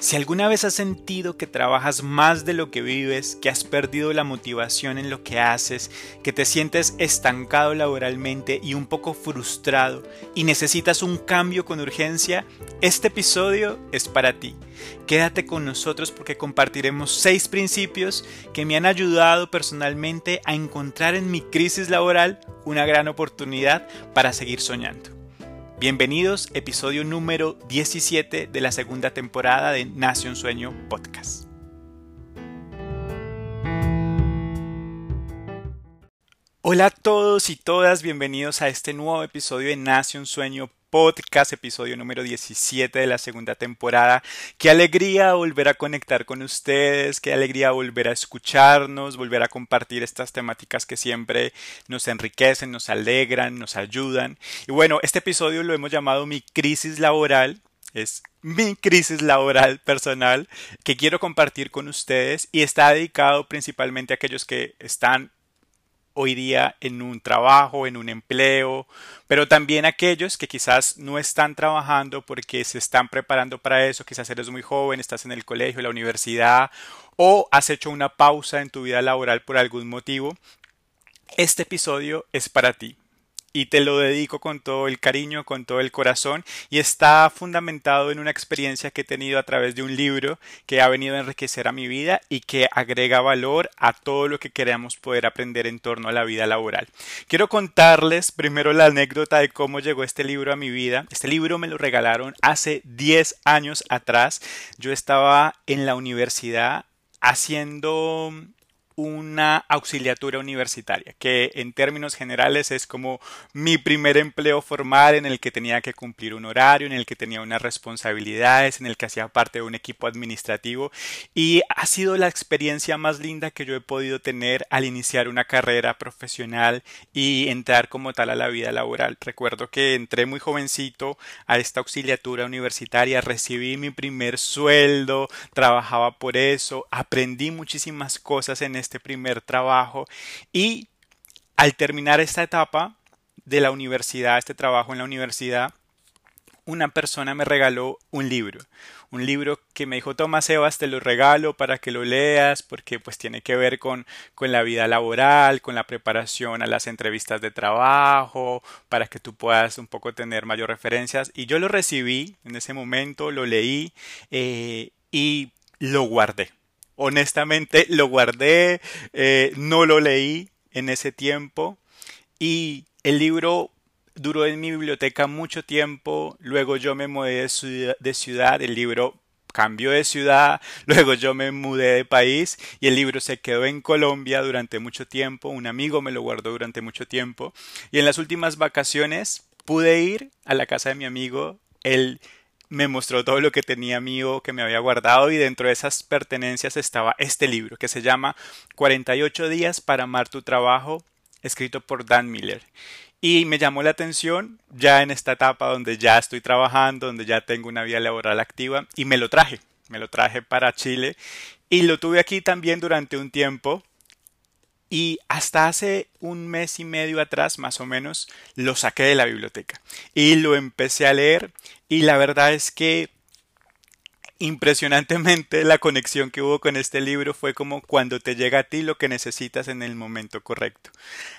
Si alguna vez has sentido que trabajas más de lo que vives, que has perdido la motivación en lo que haces, que te sientes estancado laboralmente y un poco frustrado y necesitas un cambio con urgencia, este episodio es para ti. Quédate con nosotros porque compartiremos seis principios que me han ayudado personalmente a encontrar en mi crisis laboral una gran oportunidad para seguir soñando. Bienvenidos, episodio número 17 de la segunda temporada de Nace un Sueño Podcast. Hola a todos y todas, bienvenidos a este nuevo episodio de Nace un Sueño podcast, episodio número 17 de la segunda temporada. Qué alegría volver a conectar con ustedes, qué alegría volver a escucharnos, volver a compartir estas temáticas que siempre nos enriquecen, nos alegran, nos ayudan. Y bueno, este episodio lo hemos llamado mi crisis laboral. Es mi crisis laboral personal que quiero compartir con ustedes y está dedicado principalmente a aquellos que están hoy día en un trabajo, en un empleo, pero también aquellos que quizás no están trabajando porque se están preparando para eso, quizás eres muy joven, estás en el colegio, la universidad o has hecho una pausa en tu vida laboral por algún motivo. Este episodio es para ti y te lo dedico con todo el cariño, con todo el corazón y está fundamentado en una experiencia que he tenido a través de un libro que ha venido a enriquecer a mi vida y que agrega valor a todo lo que queremos poder aprender en torno a la vida laboral. Quiero contarles primero la anécdota de cómo llegó este libro a mi vida. Este libro me lo regalaron hace 10 años atrás. Yo estaba en la universidad haciendo una auxiliatura universitaria, que en términos generales es como mi primer empleo formal en el que tenía que cumplir un horario, en el que tenía unas responsabilidades, en el que hacía parte de un equipo administrativo y ha sido la experiencia más linda que yo he podido tener al iniciar una carrera profesional y entrar como tal a la vida laboral. Recuerdo que entré muy jovencito a esta auxiliatura universitaria, recibí mi primer sueldo, trabajaba por eso, aprendí muchísimas cosas en este este primer trabajo. Y al terminar esta etapa de la universidad, este trabajo en la universidad, una persona me regaló un libro, un libro que me dijo, toma Sebas, te lo regalo para que lo leas, porque pues tiene que ver con, con la vida laboral, con la preparación a las entrevistas de trabajo, para que tú puedas un poco tener mayor referencias. Y yo lo recibí en ese momento, lo leí eh, y lo guardé honestamente lo guardé, eh, no lo leí en ese tiempo. Y el libro duró en mi biblioteca mucho tiempo, luego yo me mudé de ciudad, el libro cambió de ciudad, luego yo me mudé de país y el libro se quedó en Colombia durante mucho tiempo, un amigo me lo guardó durante mucho tiempo. Y en las últimas vacaciones pude ir a la casa de mi amigo, él me mostró todo lo que tenía mío que me había guardado y dentro de esas pertenencias estaba este libro que se llama 48 días para amar tu trabajo escrito por Dan Miller. Y me llamó la atención ya en esta etapa donde ya estoy trabajando donde ya tengo una vida laboral activa y me lo traje me lo traje para Chile. Y lo tuve aquí también durante un tiempo. Y hasta hace un mes y medio atrás más o menos lo saqué de la biblioteca. Y lo empecé a leer y la verdad es que impresionantemente la conexión que hubo con este libro fue como cuando te llega a ti lo que necesitas en el momento correcto.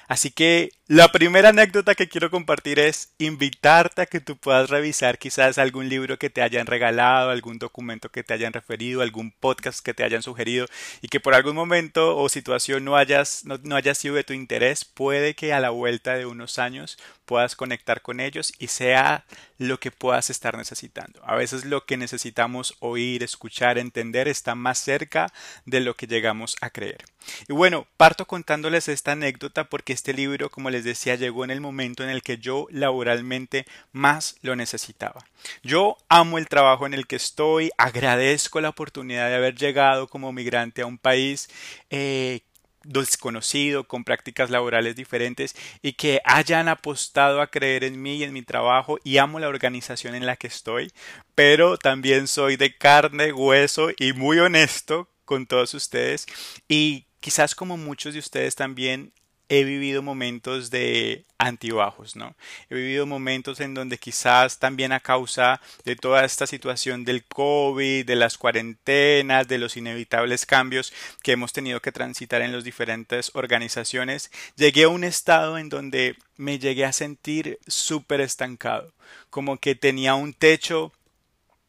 Así que la primera anécdota que quiero compartir es invitarte a que tú puedas revisar quizás algún libro que te hayan regalado, algún documento que te hayan referido, algún podcast que te hayan sugerido y que por algún momento o situación no hayas, no, no haya sido de tu interés, puede que a la vuelta de unos años puedas conectar con ellos y sea lo que puedas estar necesitando. A veces lo que necesitamos oír, escuchar, entender está más cerca de lo que llegamos a creer. Y bueno, parto contándoles esta anécdota porque este libro, como les decía, llegó en el momento en el que yo laboralmente más lo necesitaba. Yo amo el trabajo en el que estoy, agradezco la oportunidad de haber llegado como migrante a un país eh, desconocido, con prácticas laborales diferentes y que hayan apostado a creer en mí y en mi trabajo y amo la organización en la que estoy, pero también soy de carne, hueso y muy honesto con todos ustedes y quizás como muchos de ustedes también he vivido momentos de antibajos, ¿no? He vivido momentos en donde quizás también a causa de toda esta situación del COVID, de las cuarentenas, de los inevitables cambios que hemos tenido que transitar en las diferentes organizaciones, llegué a un estado en donde me llegué a sentir súper estancado, como que tenía un techo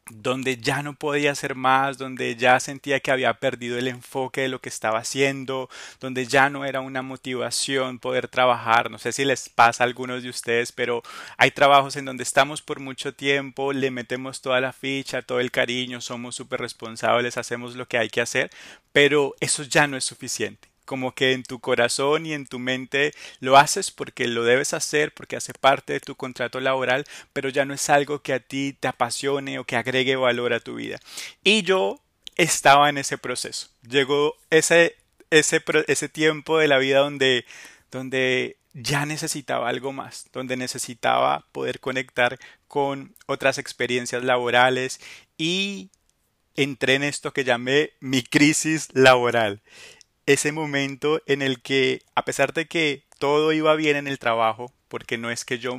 donde ya no podía hacer más, donde ya sentía que había perdido el enfoque de lo que estaba haciendo, donde ya no era una motivación poder trabajar. No sé si les pasa a algunos de ustedes, pero hay trabajos en donde estamos por mucho tiempo, le metemos toda la ficha, todo el cariño, somos súper responsables, hacemos lo que hay que hacer, pero eso ya no es suficiente como que en tu corazón y en tu mente lo haces porque lo debes hacer, porque hace parte de tu contrato laboral, pero ya no es algo que a ti te apasione o que agregue valor a tu vida. Y yo estaba en ese proceso. Llegó ese, ese, ese tiempo de la vida donde, donde ya necesitaba algo más, donde necesitaba poder conectar con otras experiencias laborales y entré en esto que llamé mi crisis laboral ese momento en el que, a pesar de que todo iba bien en el trabajo, porque no es que yo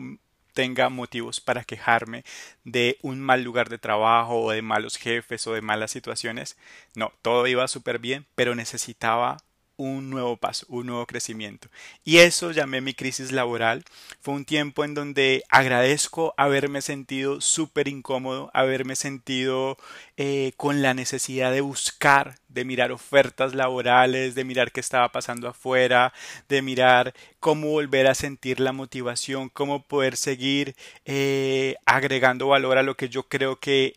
tenga motivos para quejarme de un mal lugar de trabajo o de malos jefes o de malas situaciones, no, todo iba súper bien, pero necesitaba un nuevo paso, un nuevo crecimiento. Y eso llamé mi crisis laboral. Fue un tiempo en donde agradezco haberme sentido súper incómodo, haberme sentido eh, con la necesidad de buscar, de mirar ofertas laborales, de mirar qué estaba pasando afuera, de mirar cómo volver a sentir la motivación, cómo poder seguir eh, agregando valor a lo que yo creo que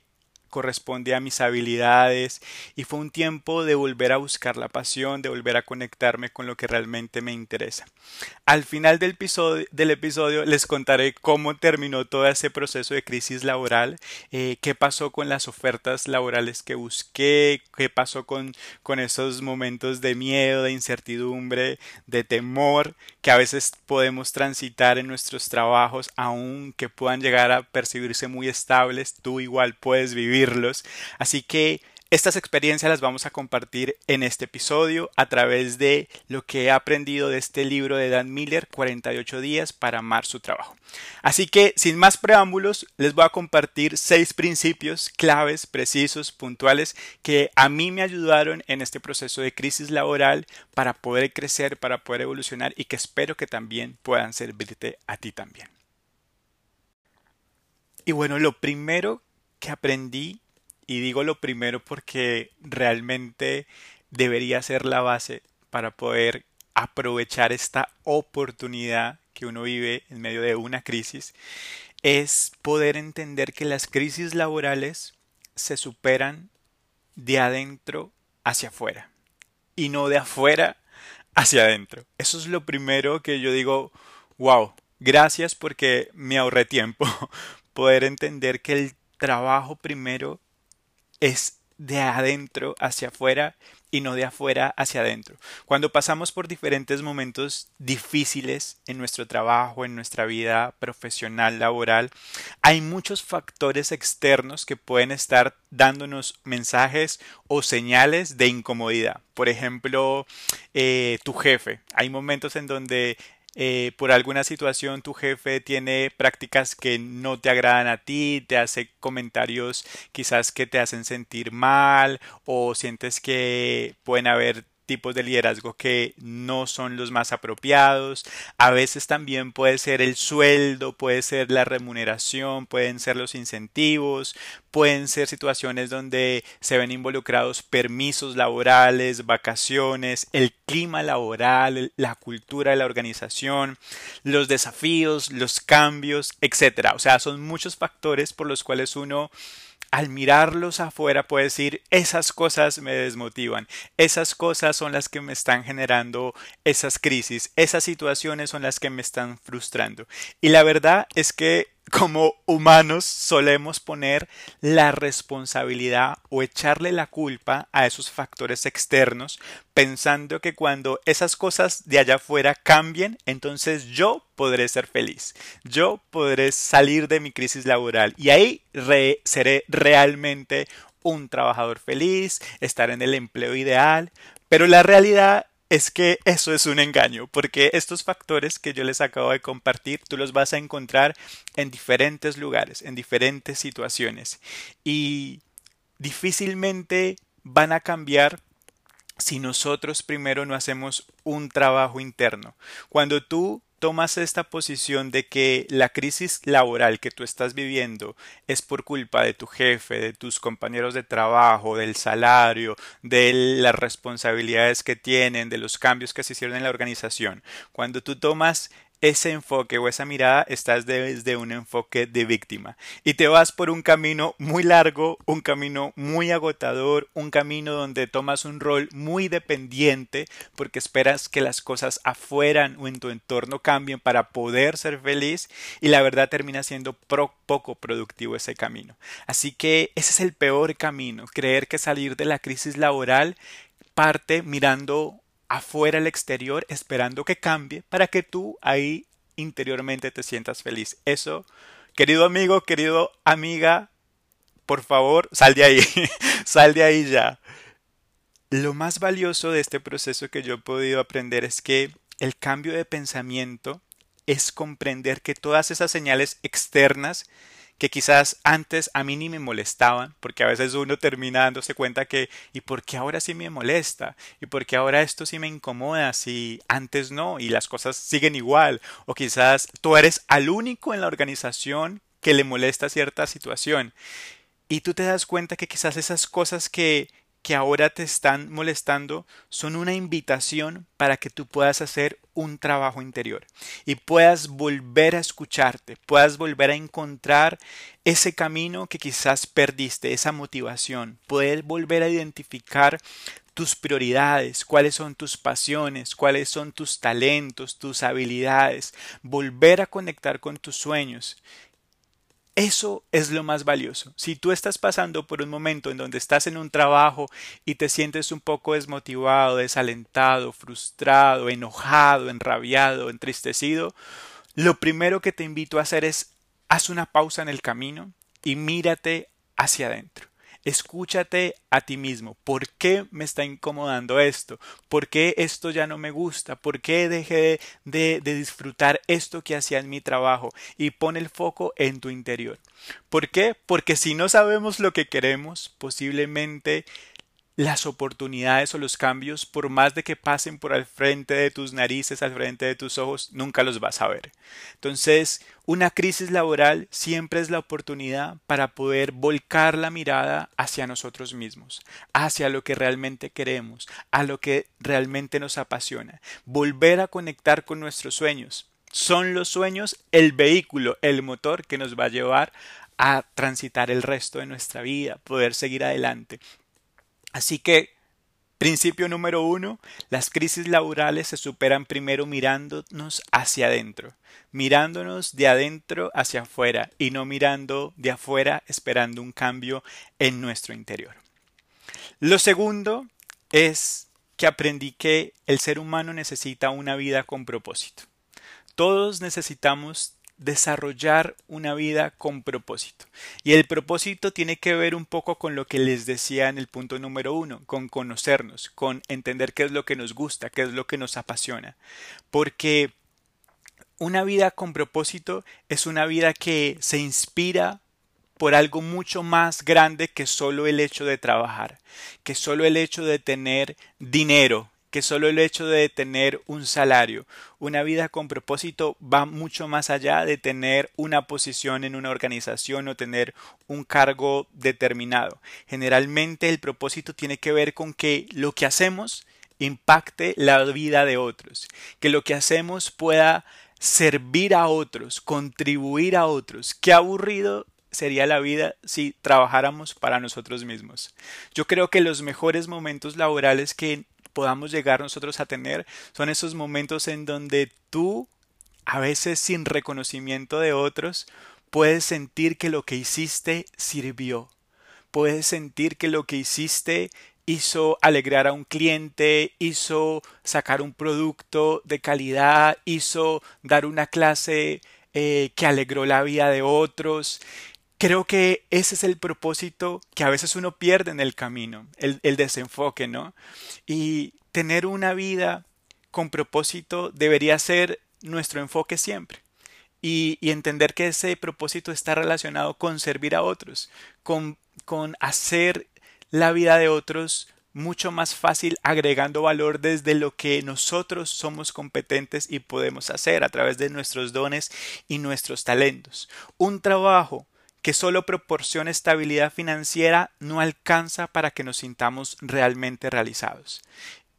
corresponde a mis habilidades y fue un tiempo de volver a buscar la pasión, de volver a conectarme con lo que realmente me interesa. Al final del episodio, les contaré cómo terminó todo ese proceso de crisis laboral, eh, qué pasó con las ofertas laborales que busqué, qué pasó con, con esos momentos de miedo, de incertidumbre, de temor que a veces podemos transitar en nuestros trabajos, aunque puedan llegar a percibirse muy estables, tú igual puedes vivir Así que estas experiencias las vamos a compartir en este episodio a través de lo que he aprendido de este libro de Dan Miller, 48 días para amar su trabajo. Así que, sin más preámbulos, les voy a compartir seis principios claves, precisos, puntuales, que a mí me ayudaron en este proceso de crisis laboral para poder crecer, para poder evolucionar y que espero que también puedan servirte a ti también. Y bueno, lo primero que aprendí, y digo lo primero porque realmente debería ser la base para poder aprovechar esta oportunidad que uno vive en medio de una crisis, es poder entender que las crisis laborales se superan de adentro hacia afuera y no de afuera hacia adentro. Eso es lo primero que yo digo, wow, gracias porque me ahorré tiempo. Poder entender que el trabajo primero es de adentro hacia afuera y no de afuera hacia adentro. Cuando pasamos por diferentes momentos difíciles en nuestro trabajo, en nuestra vida profesional, laboral, hay muchos factores externos que pueden estar dándonos mensajes o señales de incomodidad. Por ejemplo, eh, tu jefe. Hay momentos en donde eh, por alguna situación tu jefe tiene prácticas que no te agradan a ti, te hace comentarios quizás que te hacen sentir mal o sientes que pueden haber tipos de liderazgo que no son los más apropiados. A veces también puede ser el sueldo, puede ser la remuneración, pueden ser los incentivos, pueden ser situaciones donde se ven involucrados permisos laborales, vacaciones, el clima laboral, la cultura de la organización, los desafíos, los cambios, etcétera. O sea, son muchos factores por los cuales uno al mirarlos afuera puede decir esas cosas me desmotivan, esas cosas son las que me están generando esas crisis, esas situaciones son las que me están frustrando. Y la verdad es que como humanos solemos poner la responsabilidad o echarle la culpa a esos factores externos, pensando que cuando esas cosas de allá afuera cambien, entonces yo podré ser feliz, yo podré salir de mi crisis laboral y ahí seré realmente un trabajador feliz, estar en el empleo ideal, pero la realidad es que eso es un engaño, porque estos factores que yo les acabo de compartir, tú los vas a encontrar en diferentes lugares, en diferentes situaciones, y difícilmente van a cambiar si nosotros primero no hacemos un trabajo interno. Cuando tú tomas esta posición de que la crisis laboral que tú estás viviendo es por culpa de tu jefe, de tus compañeros de trabajo, del salario, de las responsabilidades que tienen, de los cambios que se hicieron en la organización, cuando tú tomas ese enfoque o esa mirada estás desde un enfoque de víctima y te vas por un camino muy largo, un camino muy agotador, un camino donde tomas un rol muy dependiente porque esperas que las cosas afuera o en tu entorno cambien para poder ser feliz y la verdad termina siendo poco productivo ese camino. Así que ese es el peor camino, creer que salir de la crisis laboral parte mirando afuera al exterior esperando que cambie para que tú ahí interiormente te sientas feliz. Eso, querido amigo, querido amiga, por favor, sal de ahí, sal de ahí ya. Lo más valioso de este proceso que yo he podido aprender es que el cambio de pensamiento es comprender que todas esas señales externas que quizás antes a mí ni me molestaban, porque a veces uno termina dándose cuenta que ¿y por qué ahora sí me molesta? ¿Y por qué ahora esto sí me incomoda si antes no y las cosas siguen igual? O quizás tú eres al único en la organización que le molesta cierta situación. Y tú te das cuenta que quizás esas cosas que que ahora te están molestando son una invitación para que tú puedas hacer un trabajo interior y puedas volver a escucharte, puedas volver a encontrar ese camino que quizás perdiste, esa motivación, poder volver a identificar tus prioridades, cuáles son tus pasiones, cuáles son tus talentos, tus habilidades, volver a conectar con tus sueños eso es lo más valioso. Si tú estás pasando por un momento en donde estás en un trabajo y te sientes un poco desmotivado, desalentado, frustrado, enojado, enrabiado, entristecido, lo primero que te invito a hacer es haz una pausa en el camino y mírate hacia adentro. Escúchate a ti mismo. ¿Por qué me está incomodando esto? ¿Por qué esto ya no me gusta? ¿Por qué dejé de, disfrutar esto que hacía en mi trabajo? Y pon el foco en tu interior. ¿Por qué? Porque si no sabemos lo que queremos, posiblemente las oportunidades o los cambios, por más de que pasen por al frente de tus narices, al frente de tus ojos, nunca los vas a ver. Entonces, una crisis laboral siempre es la oportunidad para poder volcar la mirada hacia nosotros mismos, hacia lo que realmente queremos, a lo que realmente nos apasiona, volver a conectar con nuestros sueños. Son los sueños el vehículo, el motor que nos va a llevar a transitar el resto de nuestra vida, poder seguir adelante. Así que, principio número uno, las crisis laborales se superan primero mirándonos hacia adentro, mirándonos de adentro hacia afuera y no mirando de afuera esperando un cambio en nuestro interior. Lo segundo es que aprendí que el ser humano necesita una vida con propósito. Todos necesitamos desarrollar una vida con propósito. Y el propósito tiene que ver un poco con lo que les decía en el punto número uno, con conocernos, con entender qué es lo que nos gusta, qué es lo que nos apasiona. Porque una vida con propósito es una vida que se inspira por algo mucho más grande que solo el hecho de trabajar, que solo el hecho de tener dinero, que solo el hecho de tener un salario, una vida con propósito va mucho más allá de tener una posición en una organización o tener un cargo determinado. Generalmente el propósito tiene que ver con que lo que hacemos impacte la vida de otros, que lo que hacemos pueda servir a otros, contribuir a otros. Qué aburrido sería la vida si trabajáramos para nosotros mismos. Yo creo que los mejores momentos laborales que podamos llegar nosotros a tener son esos momentos en donde tú, a veces sin reconocimiento de otros, puedes sentir que lo que hiciste sirvió. Puedes sentir que lo que hiciste hizo alegrar a un cliente, hizo sacar un producto de calidad, hizo dar una clase eh, que alegró la vida de otros. Creo que ese es el propósito que a veces uno pierde en el camino, el, desenfoque, ¿no? Y tener una vida con propósito debería ser nuestro enfoque siempre. Y, y, entender que ese propósito está relacionado con servir a otros, con, con hacer la vida de otros mucho más fácil agregando valor desde lo que nosotros somos competentes y podemos hacer a través de nuestros dones y nuestros talentos. Un trabajo que solo proporciona estabilidad financiera no alcanza para que nos sintamos realmente realizados.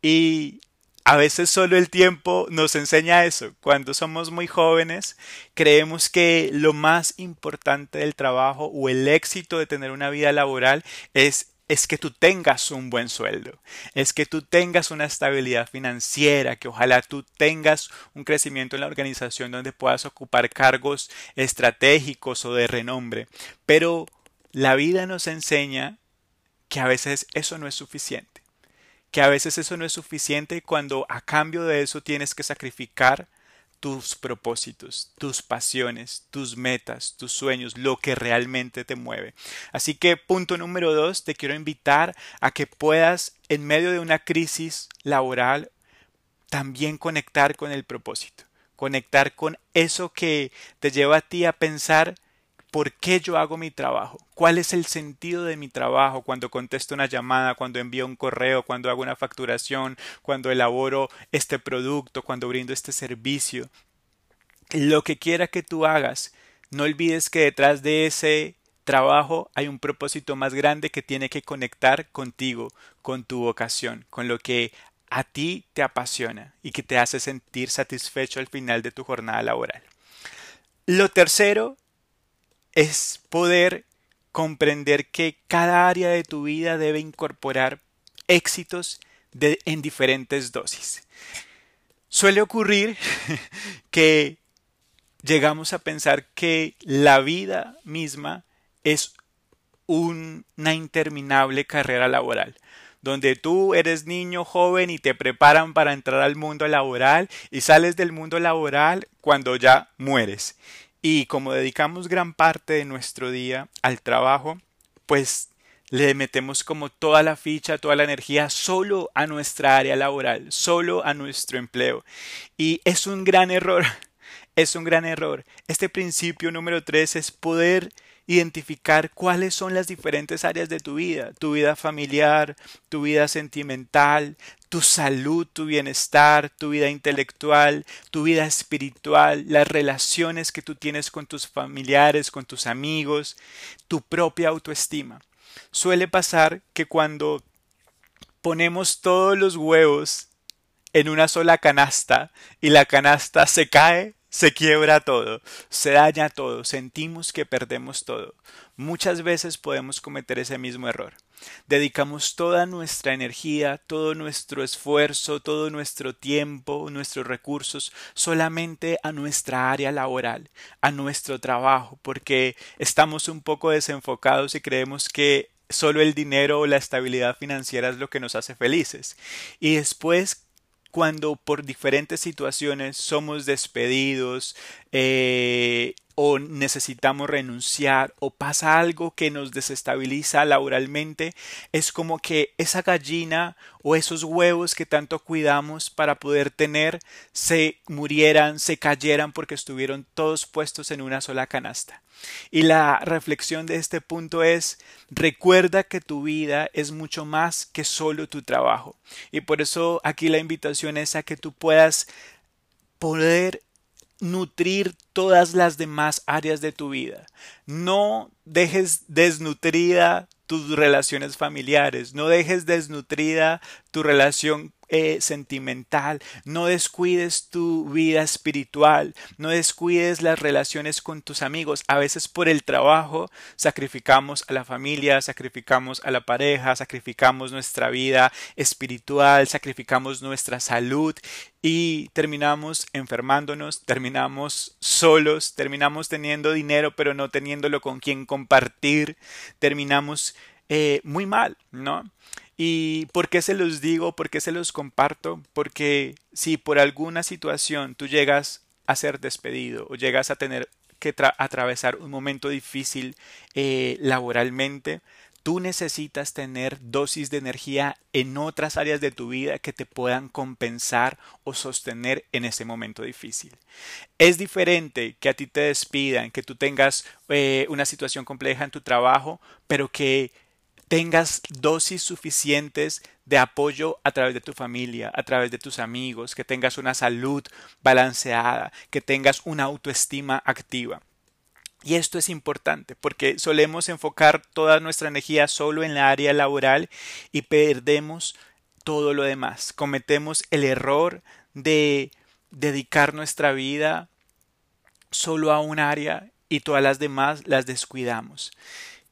Y a veces solo el tiempo nos enseña eso. Cuando somos muy jóvenes, creemos que lo más importante del trabajo o el éxito de tener una vida laboral es es que tú tengas un buen sueldo, es que tú tengas una estabilidad financiera, que ojalá tú tengas un crecimiento en la organización donde puedas ocupar cargos estratégicos o de renombre. Pero la vida nos enseña que a veces eso no es suficiente, que a veces eso no es suficiente cuando a cambio de eso tienes que sacrificar tus propósitos, tus pasiones, tus metas, tus sueños, lo que realmente te mueve. Así que punto número dos, te quiero invitar a que puedas, en medio de una crisis laboral, también conectar con el propósito, conectar con eso que te lleva a ti a pensar ¿Por qué yo hago mi trabajo? ¿Cuál es el sentido de mi trabajo cuando contesto una llamada, cuando envío un correo, cuando hago una facturación, cuando elaboro este producto, cuando brindo este servicio? Lo que quiera que tú hagas, no olvides que detrás de ese trabajo hay un propósito más grande que tiene que conectar contigo, con tu vocación, con lo que a ti te apasiona y que te hace sentir satisfecho al final de tu jornada laboral. Lo tercero es poder comprender que cada área de tu vida debe incorporar éxitos en diferentes dosis. Suele ocurrir que llegamos a pensar que la vida misma es una interminable carrera laboral, donde tú eres niño joven y te preparan para entrar al mundo laboral y sales del mundo laboral cuando ya mueres. Y como dedicamos gran parte de nuestro día al trabajo, pues le metemos como toda la ficha, toda la energía solo a nuestra área laboral, solo a nuestro empleo. Y es un gran error, es un gran error. Este principio número tres es poder identificar cuáles son las diferentes áreas de tu vida, tu vida familiar, tu vida sentimental, tu salud, tu bienestar, tu vida intelectual, tu vida espiritual, las relaciones que tú tienes con tus familiares, con tus amigos, tu propia autoestima. Suele pasar que cuando ponemos todos los huevos en una sola canasta y la canasta se cae, se quiebra todo, se daña todo, sentimos que perdemos todo. Muchas veces podemos cometer ese mismo error. Dedicamos toda nuestra energía, todo nuestro esfuerzo, todo nuestro tiempo, nuestros recursos solamente a nuestra área laboral, a nuestro trabajo, porque estamos un poco desenfocados y creemos que solo el dinero o la estabilidad financiera es lo que nos hace felices. Y después cuando por diferentes situaciones somos despedidos eh, o necesitamos renunciar o pasa algo que nos desestabiliza laboralmente, es como que esa gallina o esos huevos que tanto cuidamos para poder tener se murieran, se cayeran porque estuvieron todos puestos en una sola canasta. Y la reflexión de este punto es recuerda que tu vida es mucho más que solo tu trabajo. Y por eso aquí la invitación es a que tú puedas poder nutrir todas las demás áreas de tu vida. No dejes desnutrida tus relaciones familiares, no dejes desnutrida tu relación eh, sentimental, no descuides tu vida espiritual, no descuides las relaciones con tus amigos. A veces por el trabajo sacrificamos a la familia, sacrificamos a la pareja, sacrificamos nuestra vida espiritual, sacrificamos nuestra salud y terminamos enfermándonos, terminamos solos, terminamos teniendo dinero pero no teniéndolo con quien compartir, terminamos eh, muy mal, ¿no? ¿Y por qué se los digo? ¿Por qué se los comparto? Porque si por alguna situación tú llegas a ser despedido o llegas a tener que atravesar un momento difícil eh, laboralmente, tú necesitas tener dosis de energía en otras áreas de tu vida que te puedan compensar o sostener en ese momento difícil. Es diferente que a ti te despidan, que tú tengas eh, una situación compleja en tu trabajo, pero que tengas dosis suficientes de apoyo a través de tu familia, a través de tus amigos, que tengas una salud balanceada, que tengas una autoestima activa. Y esto es importante porque solemos enfocar toda nuestra energía solo en la área laboral y perdemos todo lo demás. Cometemos el error de dedicar nuestra vida solo a un área y todas las demás las descuidamos.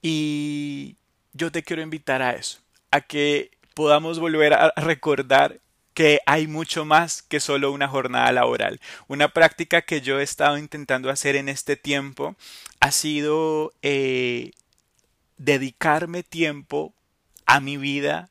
Y yo te quiero invitar a eso, a que podamos volver a recordar que hay mucho más que solo una jornada laboral. Una práctica que yo he estado intentando hacer en este tiempo ha sido eh, dedicarme tiempo a mi vida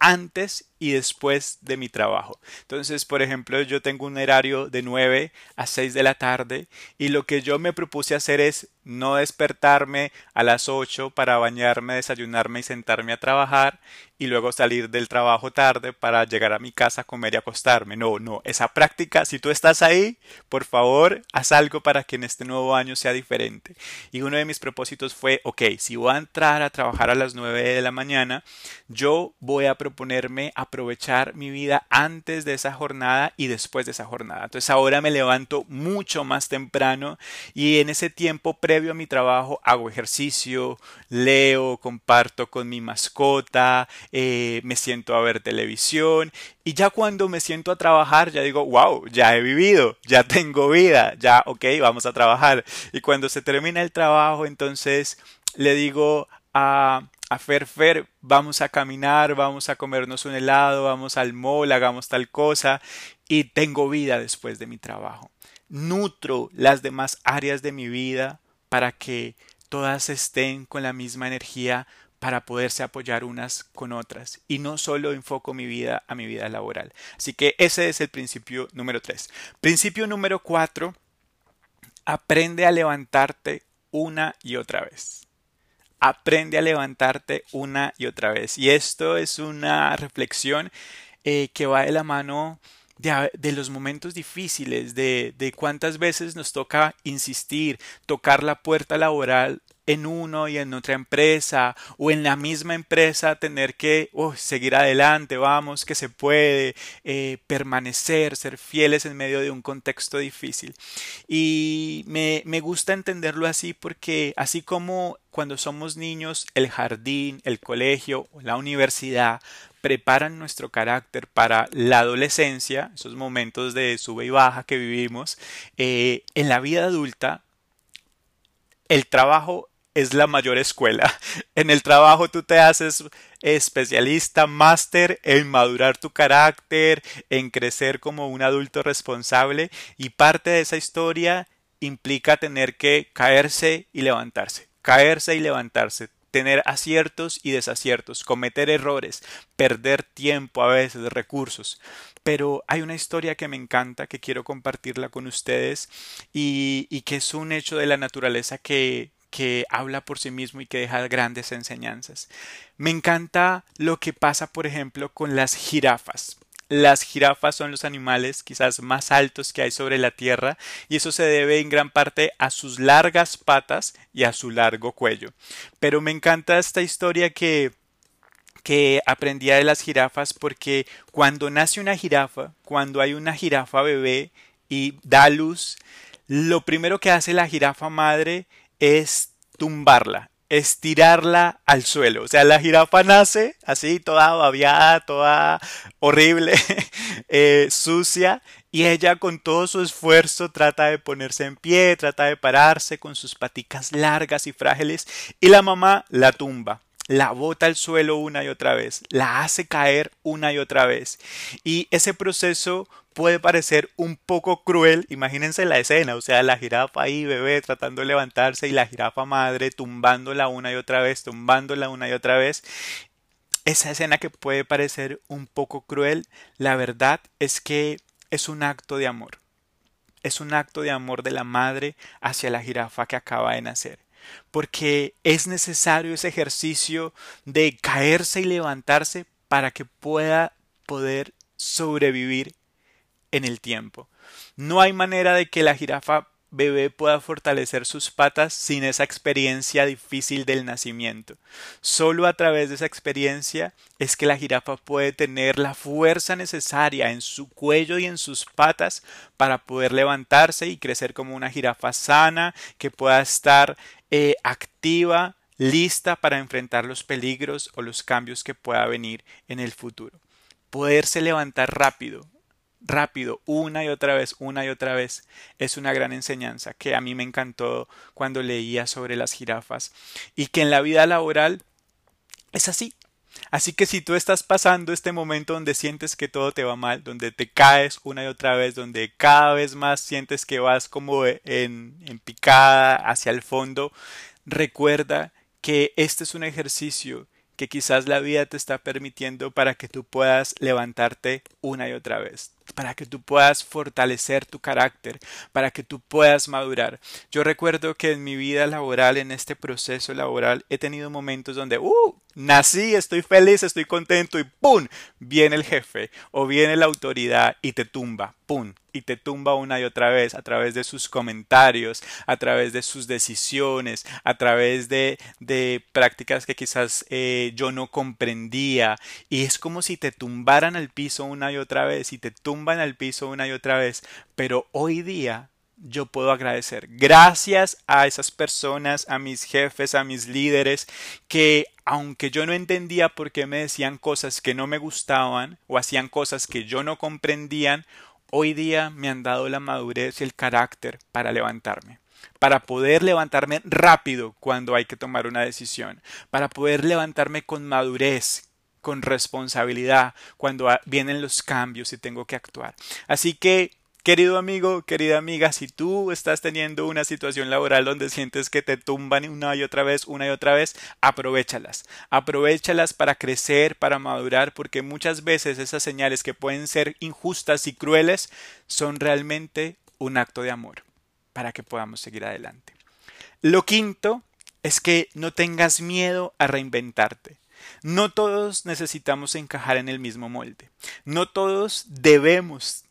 antes y después de mi trabajo. Entonces, por ejemplo, yo tengo un horario de 9 a 6 de la tarde y lo que yo me propuse hacer es no despertarme a las 8 para bañarme, desayunarme y sentarme a trabajar y luego salir del trabajo tarde para llegar a mi casa, comer y acostarme. No, no, esa práctica, si tú estás ahí, por favor, haz algo para que en este nuevo año sea diferente. Y uno de mis propósitos fue, ok, si voy a entrar a trabajar a las 9 de la mañana, yo voy a proponerme aprovechar mi vida antes de esa jornada y después de esa jornada. Entonces ahora me levanto mucho más temprano y en ese tiempo previo a mi trabajo hago ejercicio, leo, comparto con mi mascota, eh, me siento a ver televisión y ya cuando me siento a trabajar ya digo, wow, ya he vivido, ya tengo vida, ya, ok, vamos a trabajar. Y cuando se termina el trabajo, entonces le digo a, a Fer Fer, vamos a caminar, vamos a comernos un helado, vamos al mall, hagamos tal cosa y tengo vida después de mi trabajo. Nutro las demás áreas de mi vida para que todas estén con la misma energía para poderse apoyar unas con otras y no solo enfoco mi vida a mi vida laboral. Así que ese es el principio número tres. Principio número cuatro, aprende a levantarte una y otra vez. Aprende a levantarte una y otra vez. Y esto es una reflexión eh, que va de la mano de, los momentos difíciles, de, de cuántas veces nos toca insistir, tocar la puerta laboral en uno y en otra empresa o en la misma empresa tener que seguir adelante, vamos, que se puede, eh, permanecer, ser fieles en medio de un contexto difícil. Y me, me gusta entenderlo así porque así como cuando somos niños, el jardín, el colegio, la universidad preparan nuestro carácter para la adolescencia, esos momentos de sube y baja que vivimos, eh, en la vida adulta, el trabajo es la mayor escuela. En el trabajo tú te haces especialista, máster en madurar tu carácter, en crecer como un adulto responsable y parte de esa historia implica tener que caerse y levantarse, caerse y levantarse, tener aciertos y desaciertos, cometer errores, perder tiempo a veces, recursos. Pero hay una historia que me encanta, que quiero compartirla con ustedes y, y que es un hecho de la naturaleza que, que habla por sí mismo y que deja grandes enseñanzas. Me encanta lo que pasa, por ejemplo, con las jirafas. Las jirafas son los animales quizás más altos que hay sobre la Tierra y eso se debe en gran parte a sus largas patas y a su largo cuello. Pero me encanta esta historia que que aprendía de las jirafas porque cuando nace una jirafa, cuando hay una jirafa bebé y da luz, lo primero que hace la jirafa madre es tumbarla, estirarla al suelo. O sea, la jirafa nace así, toda babiada, toda horrible, eh, sucia, y ella con todo su esfuerzo trata de ponerse en pie, trata de pararse con sus paticas largas y frágiles, y la mamá la tumba la bota al suelo una y otra vez, la hace caer una y otra vez. Y ese proceso puede parecer un poco cruel, imagínense la escena, o sea, la jirafa ahí, bebé, tratando de levantarse y la jirafa madre tumbándola una y otra vez, tumbándola una y otra vez. Esa escena que puede parecer un poco cruel, la verdad es que es un acto de amor. es un acto de amor de la madre hacia la jirafa que acaba de nacer. Porque es necesario ese ejercicio de caerse y levantarse para que pueda poder sobrevivir en el tiempo. No hay manera de que la jirafa bebé pueda fortalecer sus patas sin esa experiencia difícil del nacimiento. Solo a través de esa experiencia es que la jirafa puede tener la fuerza necesaria en su cuello y en sus patas para poder levantarse y crecer como una jirafa sana que pueda estar eh, activa, lista para enfrentar los peligros o los cambios que pueda venir en el futuro. Poderse levantar rápido, rápido, una y otra vez, una y otra vez, es una gran enseñanza que a mí me encantó cuando leía sobre las jirafas y que en la vida laboral es así. Así que si tú estás pasando este momento donde sientes que todo te va mal, donde te caes una y otra vez, donde cada vez más sientes que vas como en, picada hacia el fondo, recuerda que este es un ejercicio que quizás la vida te está permitiendo para que tú puedas levantarte una y otra vez, para que tú puedas fortalecer tu carácter, para que tú puedas madurar. Yo recuerdo que en mi vida laboral, en este proceso laboral, he tenido momentos donde, ¡uh! Nací, estoy feliz, estoy contento y ¡pum! Viene el jefe o viene la autoridad y te tumba, ¡pum! Y te tumba una y otra vez a través de sus comentarios, a través de sus decisiones, a través de, de prácticas que quizás eh, yo no comprendía. Y es como si te tumbaran al piso una y otra vez y te tumban al piso una y otra vez. Pero hoy día yo puedo agradecer. Gracias a esas personas, a mis jefes, a mis líderes, que aunque yo no entendía por qué me decían cosas que no me gustaban o hacían cosas que yo no comprendían, hoy día me han dado la madurez y el carácter para levantarme para poder levantarme rápido cuando hay que tomar una decisión, para poder levantarme con madurez, con responsabilidad cuando vienen los cambios y tengo que actuar. Así que Querido amigo, querida amiga, si tú estás teniendo una situación laboral donde sientes que te tumban una y otra vez, una y otra vez, aprovechalas. Aprovechalas para crecer, para madurar, porque muchas veces esas señales que pueden ser injustas y crueles son realmente un acto de amor para que podamos seguir adelante. Lo quinto es que no tengas miedo a reinventarte. No todos necesitamos encajar en el mismo molde. No todos debemos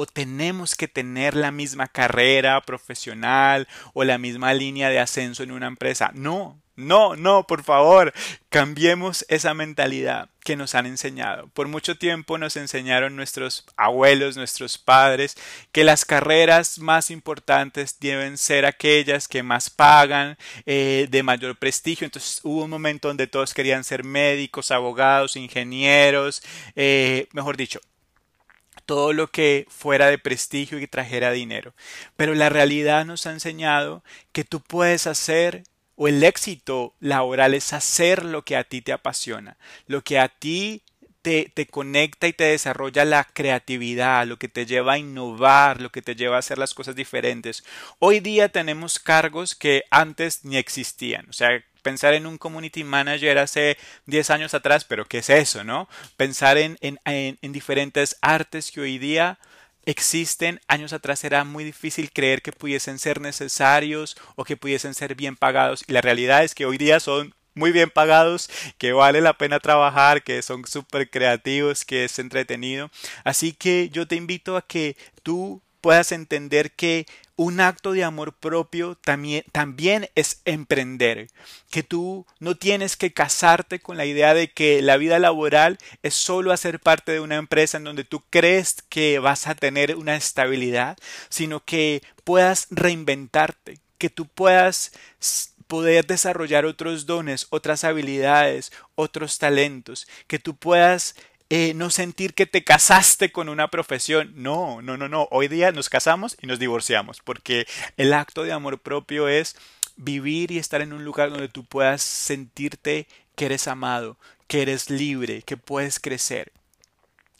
o tenemos que tener la misma carrera profesional o la misma línea de ascenso en una empresa. No, no, no, por favor, cambiemos esa mentalidad que nos han enseñado. Por mucho tiempo nos enseñaron nuestros abuelos, nuestros padres, que las carreras más importantes deben ser aquellas que más pagan, eh, de mayor prestigio. Entonces hubo un momento donde todos querían ser médicos, abogados, ingenieros, eh, mejor dicho, todo lo que fuera de prestigio y trajera dinero. Pero la realidad nos ha enseñado que tú puedes hacer o el éxito laboral es hacer lo que a ti te apasiona, lo que a ti te, te, conecta y te desarrolla la creatividad, lo que te lleva a innovar, lo que te lleva a hacer las cosas diferentes. Hoy día tenemos cargos que antes ni existían. O sea, pensar en un community manager hace 10 años atrás, pero ¿qué es eso, no? Pensar en, en, en, diferentes artes que hoy día existen, años atrás era muy difícil creer que pudiesen ser necesarios o que pudiesen ser bien pagados y la realidad es que hoy día son muy bien pagados, que vale la pena trabajar, que son súper creativos, que es entretenido. Así que yo te invito a que tú puedas entender que un acto de amor propio también, también, es emprender, que tú no tienes que casarte con la idea de que la vida laboral es solo hacer parte de una empresa en donde tú crees que vas a tener una estabilidad, sino que puedas reinventarte, que tú puedas poder desarrollar otros dones, otras habilidades, otros talentos, que tú puedas eh, no sentir que te casaste con una profesión. No, no, no, no. Hoy día nos casamos y nos divorciamos porque el acto de amor propio es vivir y estar en un lugar donde tú puedas sentirte que eres amado, que eres libre, que puedes crecer.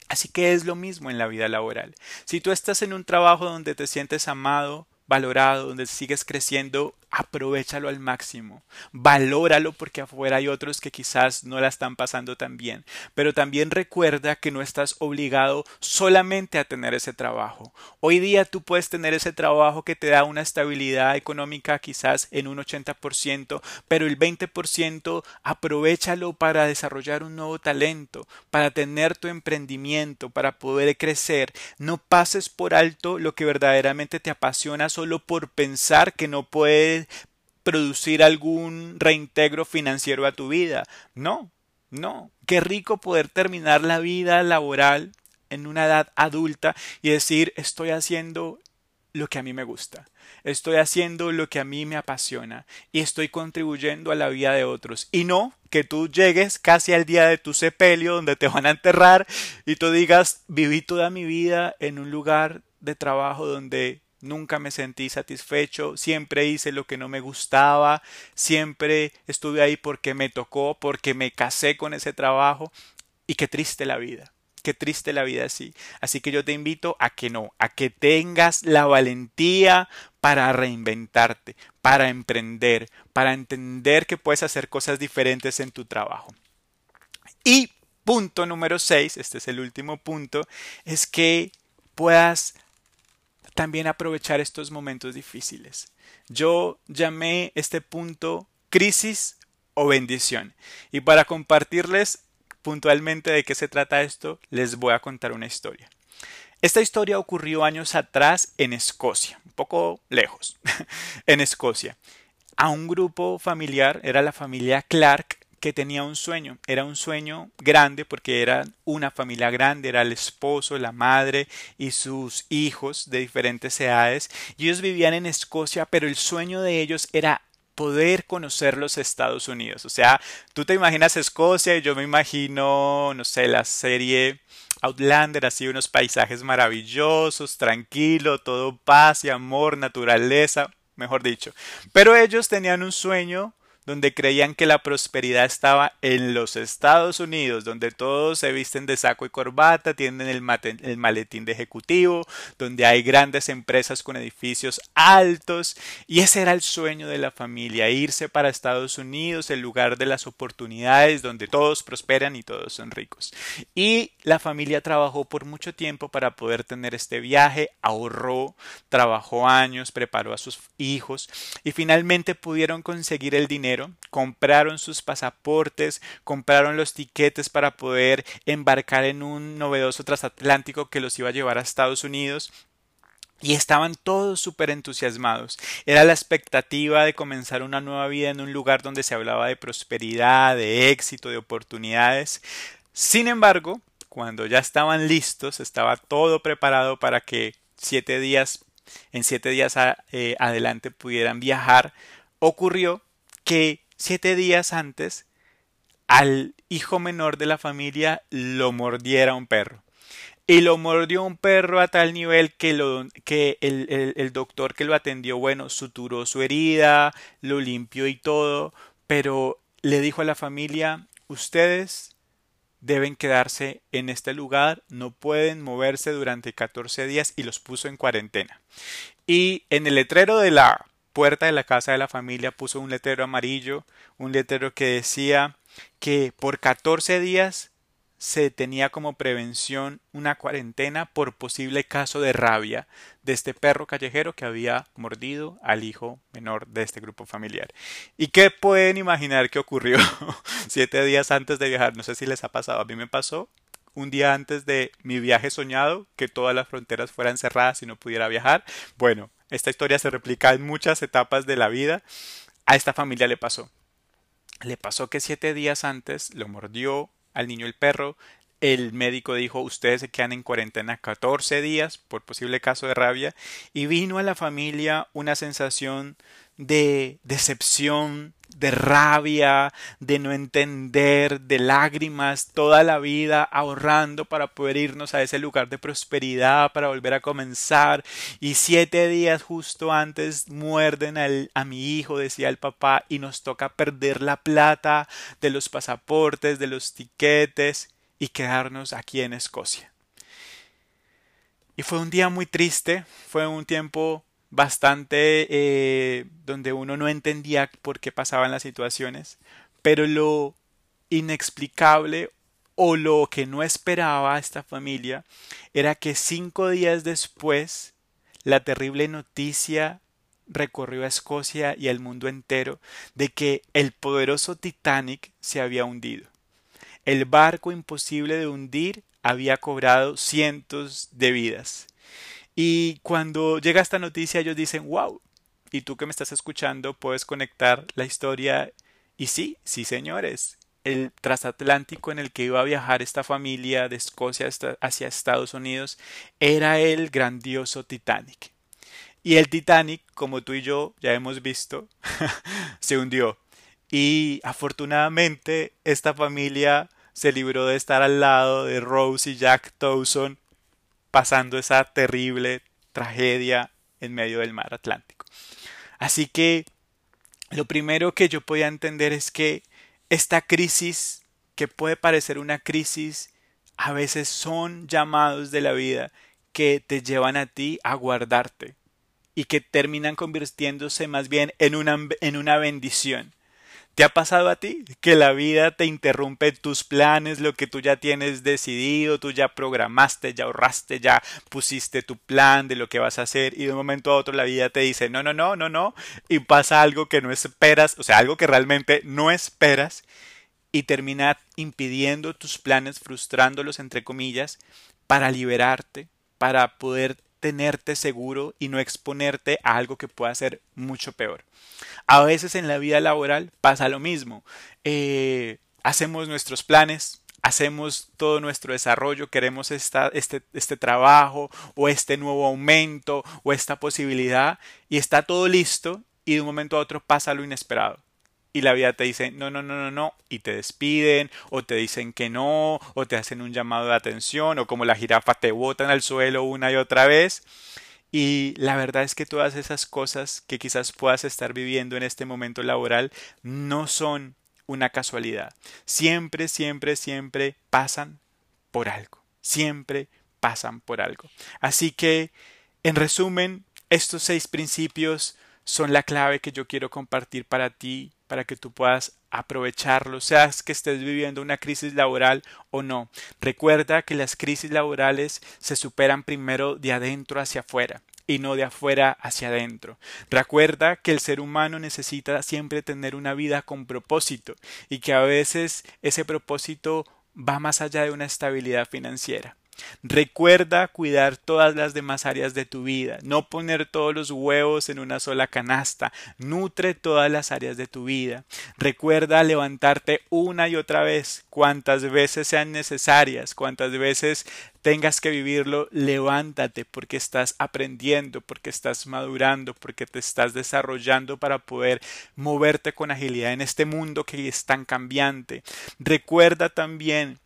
Así que es lo mismo en la vida laboral. Si tú estás en un trabajo donde te sientes amado, valorado, donde sigues creciendo, aprovechalo al máximo, valóralo porque afuera hay otros que quizás no la están pasando tan bien, pero también recuerda que no estás obligado solamente a tener ese trabajo. Hoy día tú puedes tener ese trabajo que te da una estabilidad económica quizás en un 80%, pero el 20% aprovechalo para desarrollar un nuevo talento, para tener tu emprendimiento, para poder crecer. No pases por alto lo que verdaderamente te apasiona solo por pensar que no puedes producir algún reintegro financiero a tu vida. No, no. Qué rico poder terminar la vida laboral en una edad adulta y decir estoy haciendo lo que a mí me gusta, estoy haciendo lo que a mí me apasiona y estoy contribuyendo a la vida de otros. Y no que tú llegues casi al día de tu sepelio donde te van a enterrar y tú digas viví toda mi vida en un lugar de trabajo donde nunca me sentí satisfecho, siempre hice lo que no me gustaba, siempre estuve ahí porque me tocó, porque me casé con ese trabajo y qué triste la vida. Qué triste la vida así. Así que yo te invito a que no, a que tengas la valentía para reinventarte, para emprender, para entender que puedes hacer cosas diferentes en tu trabajo. Y punto número 6, este es el último punto, es que puedas también aprovechar estos momentos difíciles. Yo llamé este punto crisis o bendición. Y para compartirles puntualmente de qué se trata esto, les voy a contar una historia. Esta historia ocurrió años atrás en Escocia, un poco lejos, en Escocia. A un grupo familiar, era la familia Clark, que tenía un sueño. Era un sueño grande porque era una familia grande, era el esposo, la madre y sus hijos de diferentes edades. Ellos vivían en Escocia, pero el sueño de ellos era poder conocer los Estados Unidos. O sea, tú te imaginas Escocia y yo me imagino, no sé, la serie Outlander, así unos paisajes maravillosos, tranquilo, todo paz y amor, naturaleza, mejor dicho. Pero ellos tenían un sueño donde creían que la prosperidad estaba en los Estados Unidos, donde todos se visten de saco y corbata, tienen el, maletín de ejecutivo, donde hay grandes empresas con edificios altos, y ese era el sueño de la familia, irse para Estados Unidos, el lugar de las oportunidades, donde todos prosperan y todos son ricos. Y la familia trabajó por mucho tiempo para poder tener este viaje, ahorró, trabajó años, preparó a sus hijos, y finalmente pudieron conseguir el dinero compraron sus pasaportes, compraron los tiquetes para poder embarcar en un novedoso transatlántico que los iba a llevar a Estados Unidos. Y estaban todos súper entusiasmados. Era la expectativa de comenzar una nueva vida en un lugar donde se hablaba de prosperidad, de éxito, de oportunidades. Sin embargo, cuando ya estaban listos, estaba todo preparado para que siete días, en siete días eh, adelante pudieran viajar, ocurrió que siete días antes al hijo menor de la familia lo mordiera un perro. Y lo mordió un perro a tal nivel que, lo, que el, el doctor que lo atendió, bueno, suturó su herida, lo limpió y todo, pero le dijo a la familia, ustedes deben quedarse en este lugar, no pueden moverse durante 14 días y los puso en cuarentena. Y en el letrero de la puerta de la casa de la familia puso un letrero amarillo, un letrero que decía que por 14 días se tenía como prevención una cuarentena por posible caso de rabia de este perro callejero que había mordido al hijo menor de este grupo familiar. ¿Y qué pueden imaginar que ocurrió siete días antes de viajar? No sé si les ha pasado, a mí me pasó un día antes de mi viaje soñado, que todas las fronteras fueran cerradas y no pudiera viajar. Bueno, esta historia se replica en muchas etapas de la vida. A esta familia le pasó. Le pasó que siete días antes lo mordió al niño el perro. El médico dijo ustedes se quedan en cuarentena 14 días por posible caso de rabia y vino a la familia una sensación de decepción, de rabia, de no entender, de lágrimas, toda la vida ahorrando para poder irnos a ese lugar de prosperidad, para volver a comenzar. Y siete días justo antes muerden a mi hijo, decía el papá, y nos toca perder la plata de los pasaportes, de los tiquetes y quedarnos aquí en Escocia. Y fue un día muy triste, fue un tiempo bastante eh, donde uno no entendía por qué pasaban las situaciones, pero lo inexplicable o lo que no esperaba esta familia era que cinco días después la terrible noticia recorrió a Escocia y al mundo entero de que el poderoso Titanic se había hundido. El barco imposible de hundir había cobrado cientos de vidas. Y cuando llega esta noticia ellos dicen, wow, y tú que me estás escuchando puedes conectar la historia. Y sí, sí señores, el transatlántico en el que iba a viajar esta familia de Escocia hacia Estados Unidos era el grandioso Titanic. Y el Titanic, como tú y yo ya hemos visto, se hundió. Y afortunadamente esta familia se libró de estar al lado de Rose y Jack Dawson pasando esa terrible tragedia en medio del mar Atlántico. Así que lo primero que yo podía entender es que esta crisis, que puede parecer una crisis, a veces son llamados de la vida que te llevan a ti a guardarte y que terminan convirtiéndose más bien en una, en una bendición. ¿Te ha pasado a ti que la vida te interrumpe tus planes, lo que tú ya tienes decidido, tú ya programaste, ya ahorraste, ya pusiste tu plan de lo que vas a hacer y de un momento a otro la vida te dice no, no, no, no, no y pasa algo que no esperas, o sea, algo que realmente no esperas y termina impidiendo tus planes, frustrándolos entre comillas, para liberarte, para poder tenerte seguro y no exponerte a algo que pueda ser mucho peor. A veces en la vida laboral pasa lo mismo. Eh, hacemos nuestros planes, hacemos todo nuestro desarrollo, queremos esta, este, este trabajo o este nuevo aumento o esta posibilidad y está todo listo y de un momento a otro pasa lo inesperado y la vida te dice no, no, no, no, no, y te despiden, o te dicen que no, o te hacen un llamado de atención, o como la jirafa te botan al suelo una y otra vez. Y la verdad es que todas esas cosas que quizás puedas estar viviendo en este momento laboral no son una casualidad. Siempre, siempre, siempre pasan por algo. Siempre pasan por algo. Así que, en resumen, estos seis principios son la clave que yo quiero compartir para ti para que tú puedas aprovecharlo, seas que estés viviendo una crisis laboral o no. Recuerda que las crisis laborales se superan primero de adentro hacia afuera y no de afuera hacia adentro. Recuerda que el ser humano necesita siempre tener una vida con propósito y que a veces ese propósito va más allá de una estabilidad financiera. Recuerda cuidar todas las demás áreas de tu vida, no poner todos los huevos en una sola canasta, nutre todas las áreas de tu vida. Recuerda levantarte una y otra vez, cuantas veces sean necesarias, cuantas veces tengas que vivirlo, levántate porque estás aprendiendo, porque estás madurando, porque te estás desarrollando para poder moverte con agilidad en este mundo que es tan cambiante. Recuerda también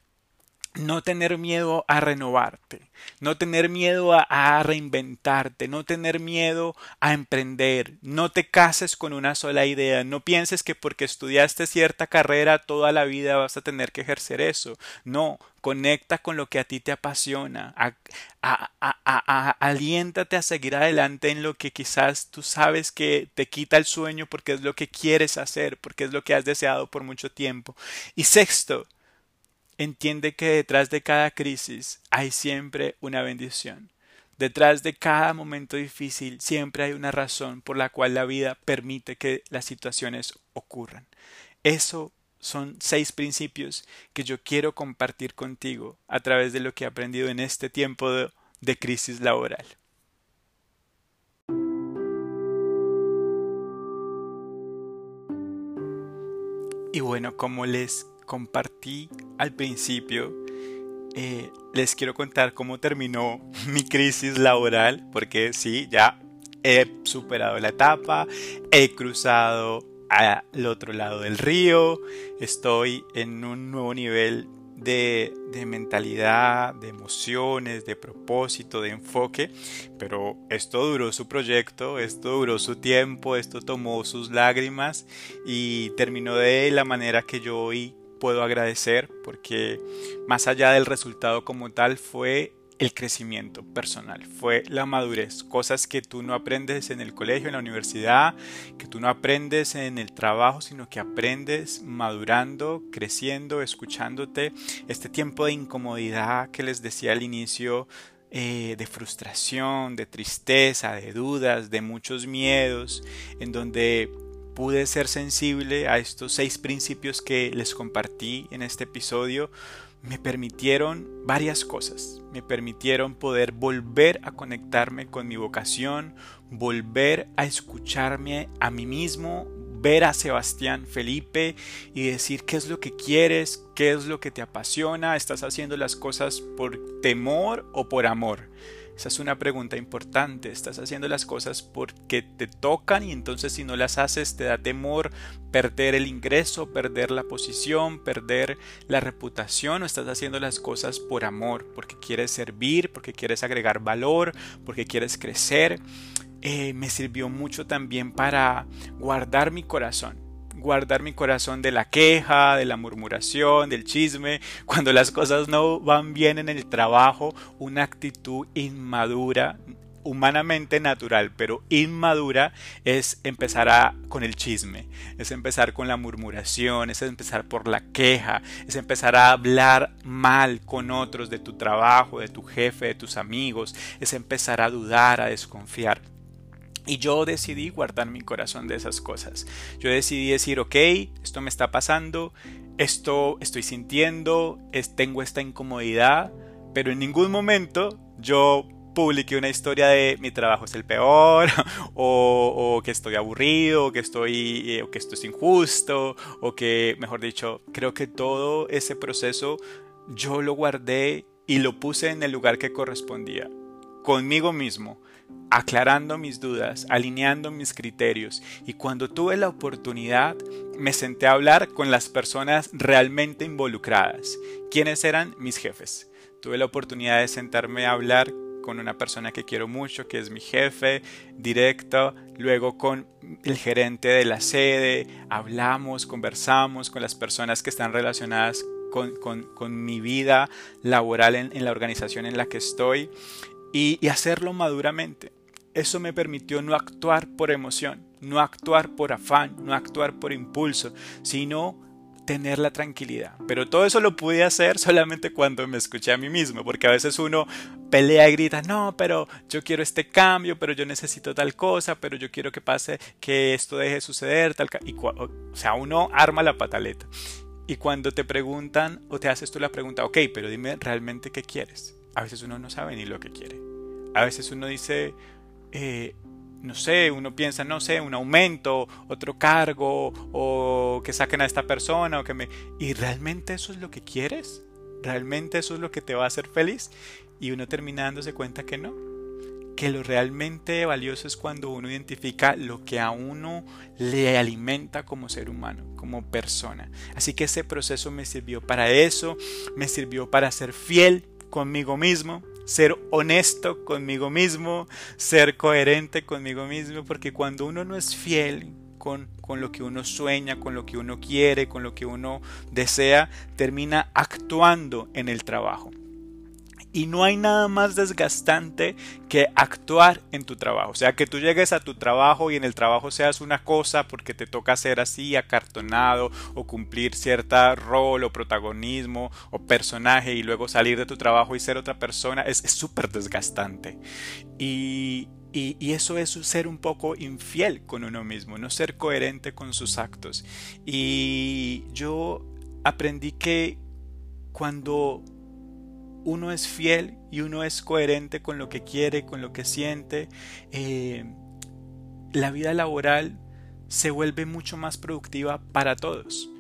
no tener miedo a renovarte, no tener miedo a, reinventarte, no tener miedo a emprender, no te cases con una sola idea, no pienses que porque estudiaste cierta carrera toda la vida vas a tener que ejercer eso, no, conecta con lo que a ti te apasiona, aliéntate a seguir adelante en lo que quizás tú sabes que te quita el sueño porque es lo que quieres hacer, porque es lo que has deseado por mucho tiempo. Y sexto, Entiende que detrás de cada crisis hay siempre una bendición. Detrás de cada momento difícil siempre hay una razón por la cual la vida permite que las situaciones ocurran. Eso son seis principios que yo quiero compartir contigo a través de lo que he aprendido en este tiempo de, crisis laboral. Y bueno, como les compartí al principio, eh, les quiero contar cómo terminó mi crisis laboral, porque sí, ya he superado la etapa, he cruzado al otro lado del río, estoy en un nuevo nivel de, mentalidad, de emociones, de propósito, de enfoque, pero esto duró su proyecto, esto duró su tiempo, esto tomó sus lágrimas y terminó de la manera que yo hoy puedo agradecer porque más allá del resultado como tal fue el crecimiento personal, fue la madurez, cosas que tú no aprendes en el colegio, en la universidad, que tú no aprendes en el trabajo, sino que aprendes madurando, creciendo, escuchándote. Este tiempo de incomodidad que les decía al inicio, eh, de frustración, de tristeza, de dudas, de muchos miedos, en donde pude ser sensible a estos seis principios que les compartí en este episodio, me permitieron varias cosas. Me permitieron poder volver a conectarme con mi vocación, volver a escucharme a mí mismo, ver a Sebastián Felipe y decir qué es lo que quieres, qué es lo que te apasiona, estás haciendo las cosas por temor o por amor. Esa es una pregunta importante. Estás haciendo las cosas porque te tocan y entonces si no las haces te da temor perder el ingreso, perder la posición, perder la reputación o estás haciendo las cosas por amor, porque quieres servir, porque quieres agregar valor, porque quieres crecer. Eh, me sirvió mucho también para guardar mi corazón guardar mi corazón de la queja, de la murmuración, del chisme, cuando las cosas no van bien en el trabajo, una actitud inmadura, humanamente natural, pero inmadura es empezar a, con el chisme, es empezar con la murmuración, es empezar por la queja, es empezar a hablar mal con otros de tu trabajo, de tu jefe, de tus amigos, es empezar a dudar, a desconfiar. Y yo decidí guardar mi corazón de esas cosas. Yo decidí decir, ok, esto me está pasando, esto estoy sintiendo, es, tengo esta incomodidad, pero en ningún momento yo publiqué una historia de mi trabajo es el peor, o, que estoy aburrido, o que estoy, eh, o que esto es injusto, o que, mejor dicho, creo que todo ese proceso yo lo guardé y lo puse en el lugar que correspondía, conmigo mismo aclarando mis dudas, alineando mis criterios y cuando tuve la oportunidad me senté a hablar con las personas realmente involucradas. ¿Quiénes eran mis jefes? Tuve la oportunidad de sentarme a hablar con una persona que quiero mucho, que es mi jefe directo, luego con el gerente de la sede, hablamos, conversamos con las personas que están relacionadas con, mi vida laboral en, la organización en la que estoy y, hacerlo maduramente. Eso me permitió no actuar por emoción, no actuar por afán, no actuar por impulso, sino tener la tranquilidad. Pero todo eso lo pude hacer solamente cuando me escuché a mí mismo, porque a veces uno pelea y grita, no, pero yo quiero este cambio, pero yo necesito tal cosa, pero yo quiero que pase, que esto deje de suceder, tal y o sea, uno arma la pataleta. Y cuando te preguntan o te haces tú la pregunta, ok, pero dime realmente qué quieres. A veces uno no sabe ni lo que quiere. A veces uno dice, eh, no sé, uno piensa, no sé, un aumento, otro cargo, o que saquen a esta persona, o que me... ¿Y realmente eso es lo que quieres? ¿Realmente eso es lo que te va a hacer feliz? Y uno termina dándose cuenta que no. Que lo realmente valioso es cuando uno identifica lo que a uno le alimenta como ser humano, como persona. Así que ese proceso me sirvió para eso, me sirvió para ser fiel conmigo mismo, ser honesto conmigo mismo, ser coherente conmigo mismo, porque cuando uno no es fiel con, con, lo que uno sueña, con lo que uno quiere, con lo que uno desea, termina actuando en el trabajo. Y no hay nada más desgastante que actuar en tu trabajo. O sea, que tú llegues a tu trabajo y en el trabajo seas una cosa porque te toca ser así, acartonado, o cumplir cierta rol o protagonismo o personaje y luego salir de tu trabajo y ser otra persona. Es súper desgastante. Y, y, y, eso es ser un poco infiel con uno mismo, no ser coherente con sus actos. Y yo aprendí que cuando uno es fiel y uno es coherente con lo que quiere, con lo que siente, eh, la vida laboral se vuelve mucho más productiva para todos,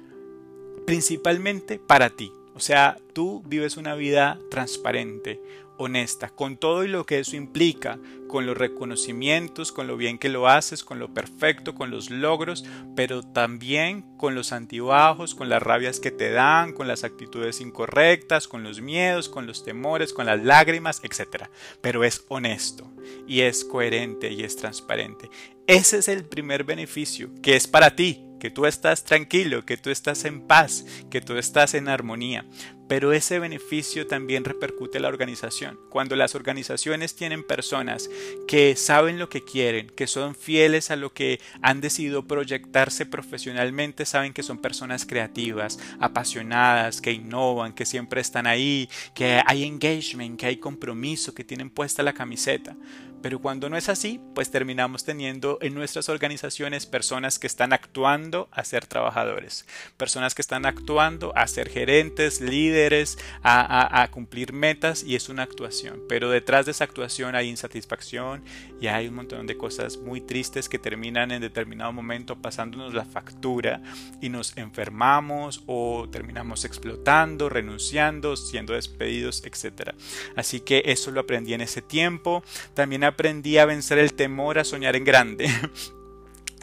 principalmente para ti. O sea, tú vives una vida transparente, honesta, con todo y lo que eso implica, con los reconocimientos, con lo bien que lo haces, con lo perfecto, con los logros, pero también con los antibajos, con las rabias que te dan, con las actitudes incorrectas, con los miedos, con los temores, con las lágrimas, etc. Pero es honesto y es coherente y es transparente. Ese es el primer beneficio, que es para ti, que tú estás tranquilo, que tú estás en paz, que tú estás en armonía. Pero ese beneficio también repercute en la organización. Cuando las organizaciones tienen personas que saben lo que quieren, que son fieles a lo que han decidido proyectarse profesionalmente, saben que son personas creativas, apasionadas, que innovan, que siempre están ahí, que hay engagement, que hay compromiso, que tienen puesta la camiseta. Pero cuando no es así, pues terminamos teniendo en nuestras organizaciones personas que están actuando a ser trabajadores, personas que están actuando a ser gerentes, líderes, a, cumplir metas y es una actuación. Pero detrás de esa actuación hay insatisfacción y hay un montón de cosas muy tristes que terminan en determinado momento pasándonos la factura y nos enfermamos o terminamos explotando, renunciando, siendo despedidos, etc. Así que eso lo aprendí en ese tiempo. También aprendí a vencer el temor a soñar en grande.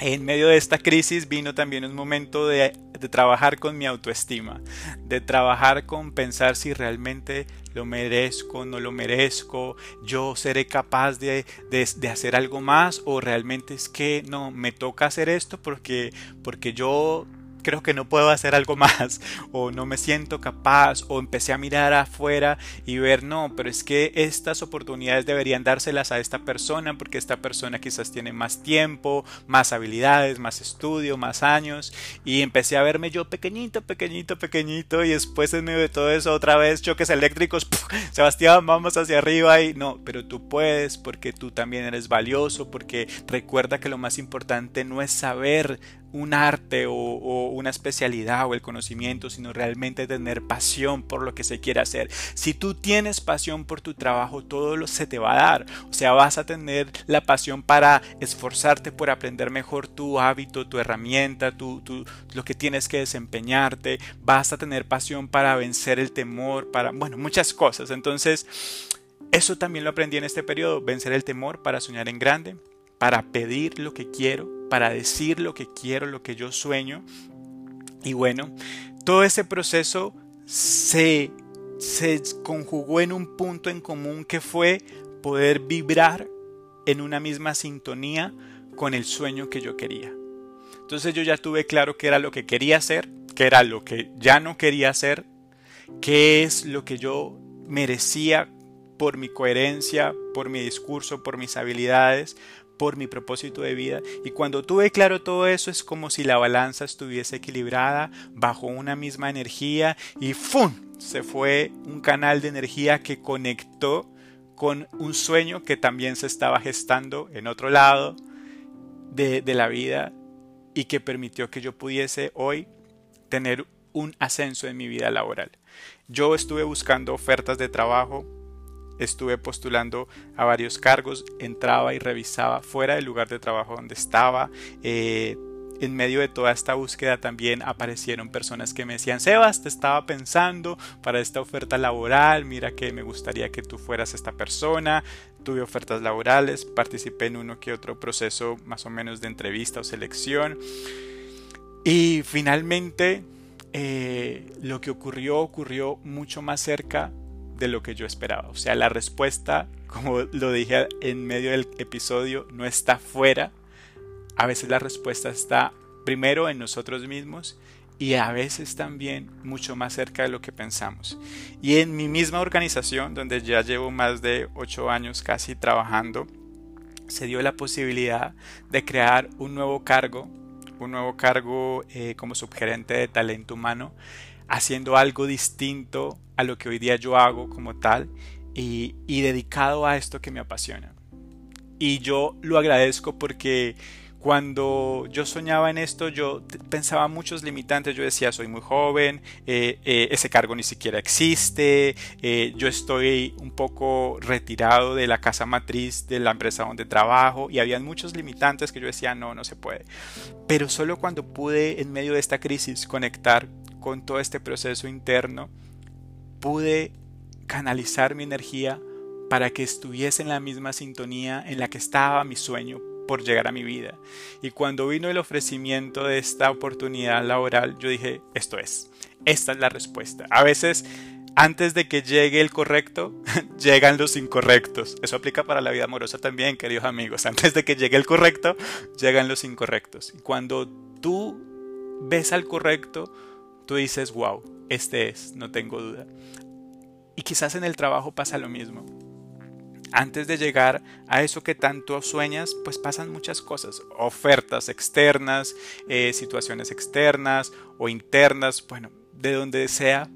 En medio de esta crisis vino también un momento de, trabajar con mi autoestima, de trabajar con pensar si realmente lo merezco, no lo merezco, yo seré capaz de, de, hacer algo más o realmente es que no, me toca hacer esto porque, porque yo creo que no puedo hacer algo más o no me siento capaz o empecé a mirar afuera y ver no, pero es que estas oportunidades deberían dárselas a esta persona porque esta persona quizás tiene más tiempo, más habilidades, más estudio, más años y empecé a verme yo pequeñito, pequeñito, pequeñito y después en medio de todo eso otra vez choques eléctricos, Sebastián, vamos hacia arriba y no, pero tú puedes porque tú también eres valioso porque recuerda que lo más importante no es saber un arte o, una especialidad o el conocimiento, sino realmente tener pasión por lo que se quiere hacer. Si tú tienes pasión por tu trabajo, todo lo se te va a dar. O sea, vas a tener la pasión para esforzarte por aprender mejor tu hábito, tu herramienta, tu, lo que tienes que desempeñarte. Vas a tener pasión para vencer el temor, para, bueno, muchas cosas. Entonces, eso también lo aprendí en este periodo, vencer el temor para soñar en grande, para pedir lo que quiero para decir lo que quiero, lo que yo sueño. Y bueno, todo ese proceso se, se conjugó en un punto en común que fue poder vibrar en una misma sintonía con el sueño que yo quería. Entonces yo ya tuve claro qué era lo que quería hacer, qué era lo que ya no quería hacer, qué es lo que yo merecía por mi coherencia, por mi discurso, por mis habilidades, por mi propósito de vida. Y cuando tuve claro todo eso es como si la balanza estuviese equilibrada bajo una misma energía y ¡fum! Se fue un canal de energía que conectó con un sueño que también se estaba gestando en otro lado de, de la vida y que permitió que yo pudiese hoy tener un ascenso en mi vida laboral. Yo estuve buscando ofertas de trabajo estuve postulando a varios cargos, entraba y revisaba fuera del lugar de trabajo donde estaba. Eh, en medio de toda esta búsqueda también aparecieron personas que me decían, Sebas, te estaba pensando para esta oferta laboral, mira que me gustaría que tú fueras esta persona. Tuve ofertas laborales, participé en uno que otro proceso más o menos de entrevista o selección. Y finalmente eh, lo que ocurrió ocurrió mucho más cerca de lo que yo esperaba. O sea, la respuesta, como lo dije en medio del episodio, no está fuera. A veces la respuesta está primero en nosotros mismos y a veces también mucho más cerca de lo que pensamos. Y en mi misma organización, donde ya llevo más de ocho años casi trabajando, se dio la posibilidad de crear un nuevo cargo, un nuevo cargo eh, como subgerente de talento humano haciendo algo distinto a lo que hoy día yo hago como tal y, dedicado a esto que me apasiona. Y yo lo agradezco porque cuando yo soñaba en esto, yo pensaba muchos limitantes. Yo decía, soy muy joven, eh, eh, ese cargo ni siquiera existe, eh, yo estoy un poco retirado de la casa matriz de la empresa donde trabajo y había muchos limitantes que yo decía, no, no se puede. Pero solo cuando pude, en medio de esta crisis, conectar con todo este proceso interno, pude canalizar mi energía para que estuviese en la misma sintonía en la que estaba mi sueño por llegar a mi vida. Y cuando vino el ofrecimiento de esta oportunidad laboral, yo dije, esto es, esta es la respuesta. A veces, antes de que llegue el correcto, llegan los incorrectos. Eso aplica para la vida amorosa también, queridos amigos. Antes de que llegue el correcto, llegan los incorrectos. Y cuando tú ves al correcto, tú dices, wow, este es, no tengo duda. Y quizás en el trabajo pasa lo mismo. Antes de llegar a eso que tanto sueñas, pues pasan muchas cosas, ofertas externas, eh, situaciones externas o internas, bueno, de donde sea,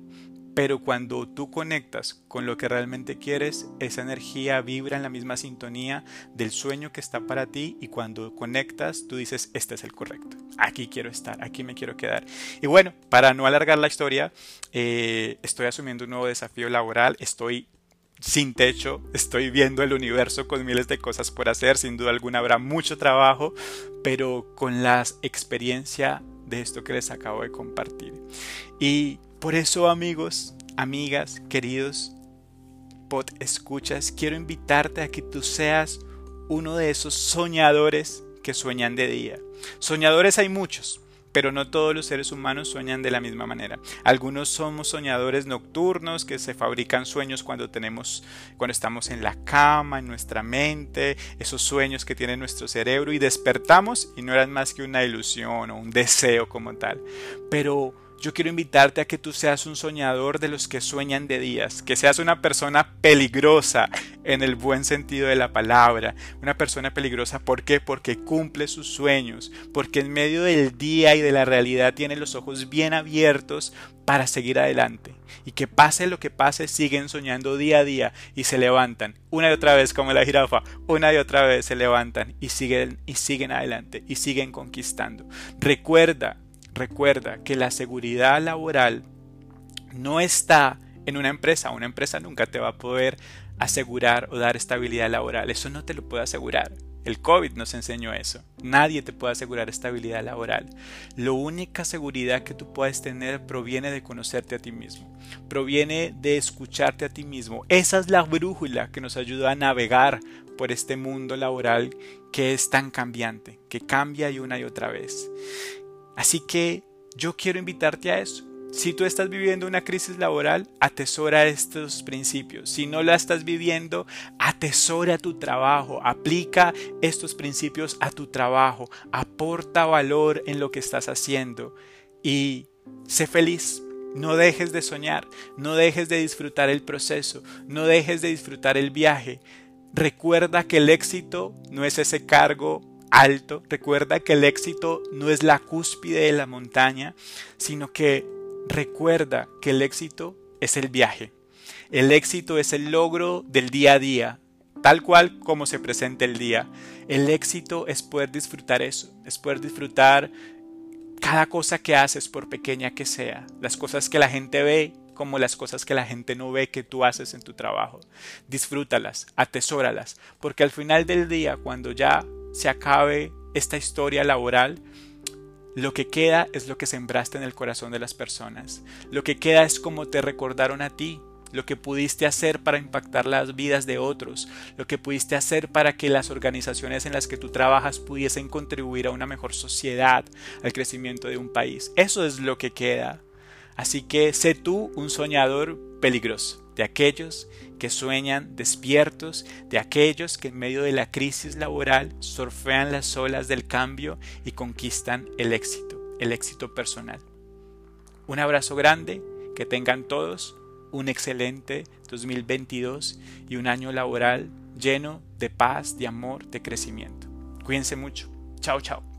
pero cuando tú conectas con lo que realmente quieres, esa energía vibra en la misma sintonía del sueño que está para ti y cuando conectas, tú dices, este es el correcto, aquí quiero estar, aquí me quiero quedar. Y bueno, para no alargar la historia, eh, estoy asumiendo un nuevo desafío laboral, estoy sin techo, estoy viendo el universo con miles de cosas por hacer, sin duda alguna habrá mucho trabajo, pero con la experiencia de esto que les acabo de compartir. Y por eso amigos, amigas, queridos pod escuchas, quiero invitarte a que tú seas uno de esos soñadores que sueñan de día. Soñadores hay muchos, pero no todos los seres humanos sueñan de la misma manera. Algunos somos soñadores nocturnos que se fabrican sueños cuando tenemos cuando estamos en la cama, en nuestra mente, esos sueños que tiene nuestro cerebro y despertamos y no eran más que una ilusión o un deseo como tal. Pero yo quiero invitarte a que tú seas un soñador de los que sueñan de días, que seas una persona peligrosa en el buen sentido de la palabra, una persona peligrosa, ¿por qué? Porque cumple sus sueños, porque en medio del día y de la realidad tiene los ojos bien abiertos para seguir adelante. Y que pase lo que pase, siguen soñando día a día y se levantan una y otra vez como la jirafa, una y otra vez se levantan y siguen y siguen adelante y siguen conquistando. Recuerda Recuerda que la seguridad laboral no está en una empresa. Una empresa nunca te va a poder asegurar o dar estabilidad laboral. Eso no te lo puede asegurar. El COVID nos enseñó eso. Nadie te puede asegurar estabilidad laboral. La única seguridad que tú puedes tener proviene de conocerte a ti mismo. Proviene de escucharte a ti mismo. Esa es la brújula que nos ayuda a navegar por este mundo laboral que es tan cambiante, que cambia y una y otra vez. Así que yo quiero invitarte a eso. Si tú estás viviendo una crisis laboral, atesora estos principios. Si no la estás viviendo, atesora tu trabajo, aplica estos principios a tu trabajo, aporta valor en lo que estás haciendo y sé feliz. No dejes de soñar, no dejes de disfrutar el proceso, no dejes de disfrutar el viaje. Recuerda que el éxito no es ese cargo alto. Recuerda que el éxito no es la cúspide de la montaña, sino que recuerda que el éxito es el viaje. El éxito es el logro del día a día, tal cual como se presenta el día. El éxito es poder disfrutar eso, es poder disfrutar cada cosa que haces, por pequeña que sea, las cosas que la gente ve como las cosas que la gente no ve que tú haces en tu trabajo. Disfrútalas, atesóralas, porque al final del día, cuando ya se acabe esta historia laboral, lo que queda es lo que sembraste en el corazón de las personas. Lo que queda es como te recordaron a ti, lo que pudiste hacer para impactar las vidas de otros, lo que pudiste hacer para que las organizaciones en las que tú trabajas pudiesen contribuir a una mejor sociedad, al crecimiento de un país. Eso es lo que queda. Así que sé tú un soñador peligroso de aquellos que sueñan despiertos, de aquellos que en medio de la crisis laboral surfean las olas del cambio y conquistan el éxito, el éxito personal. Un abrazo grande, que tengan todos un excelente 2022 y un año laboral lleno de paz, de amor, de crecimiento. Cuídense mucho. Chao, chao.